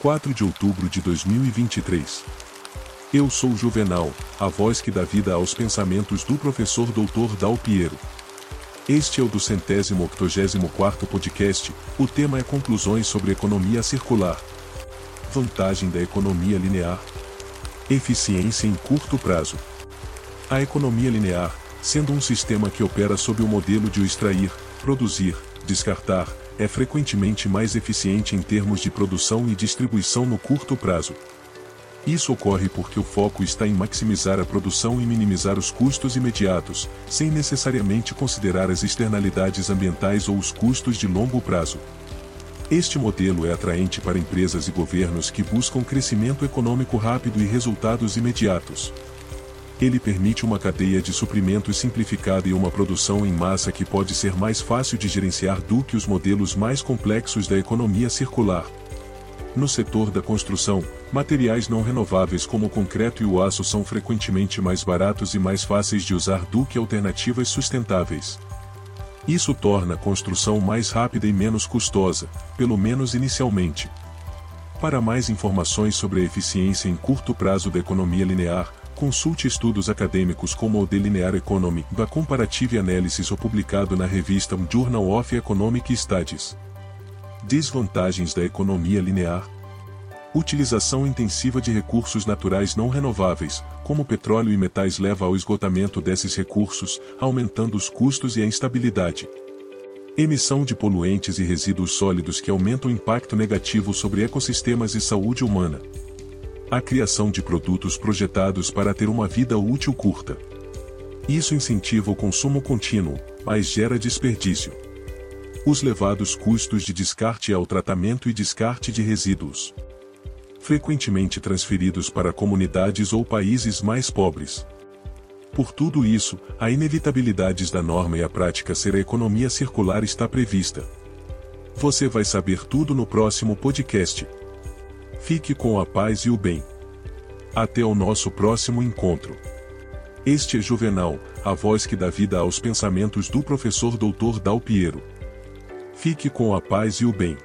4 de outubro de 2023. Eu sou Juvenal, a voz que dá vida aos pensamentos do professor Dr. Dal Piero. Este é o do centésimo octogésimo quarto podcast, o tema é conclusões sobre economia circular. Vantagem da economia linear. Eficiência em curto prazo. A economia linear, sendo um sistema que opera sob o modelo de o extrair, produzir, descartar, é frequentemente mais eficiente em termos de produção e distribuição no curto prazo. Isso ocorre porque o foco está em maximizar a produção e minimizar os custos imediatos, sem necessariamente considerar as externalidades ambientais ou os custos de longo prazo. Este modelo é atraente para empresas e governos que buscam crescimento econômico rápido e resultados imediatos. Ele permite uma cadeia de suprimentos simplificada e uma produção em massa que pode ser mais fácil de gerenciar do que os modelos mais complexos da economia circular. No setor da construção, materiais não renováveis como o concreto e o aço são frequentemente mais baratos e mais fáceis de usar do que alternativas sustentáveis. Isso torna a construção mais rápida e menos custosa, pelo menos inicialmente. Para mais informações sobre a eficiência em curto prazo da economia linear, Consulte estudos acadêmicos como o The Linear Economy, da Comparative Analysis ou publicado na revista Journal of Economic Studies. Desvantagens da economia linear. Utilização intensiva de recursos naturais não renováveis, como petróleo e metais leva ao esgotamento desses recursos, aumentando os custos e a instabilidade. Emissão de poluentes e resíduos sólidos que aumentam o impacto negativo sobre ecossistemas e saúde humana a criação de produtos projetados para ter uma vida útil curta. Isso incentiva o consumo contínuo, mas gera desperdício. Os levados custos de descarte ao tratamento e descarte de resíduos. Frequentemente transferidos para comunidades ou países mais pobres. Por tudo isso, a inevitabilidades da norma e a prática ser a economia circular está prevista. Você vai saber tudo no próximo podcast. Fique com a paz e o bem. Até o nosso próximo encontro. Este é Juvenal, a voz que dá vida aos pensamentos do professor Dr. Dal Piero. Fique com a paz e o bem.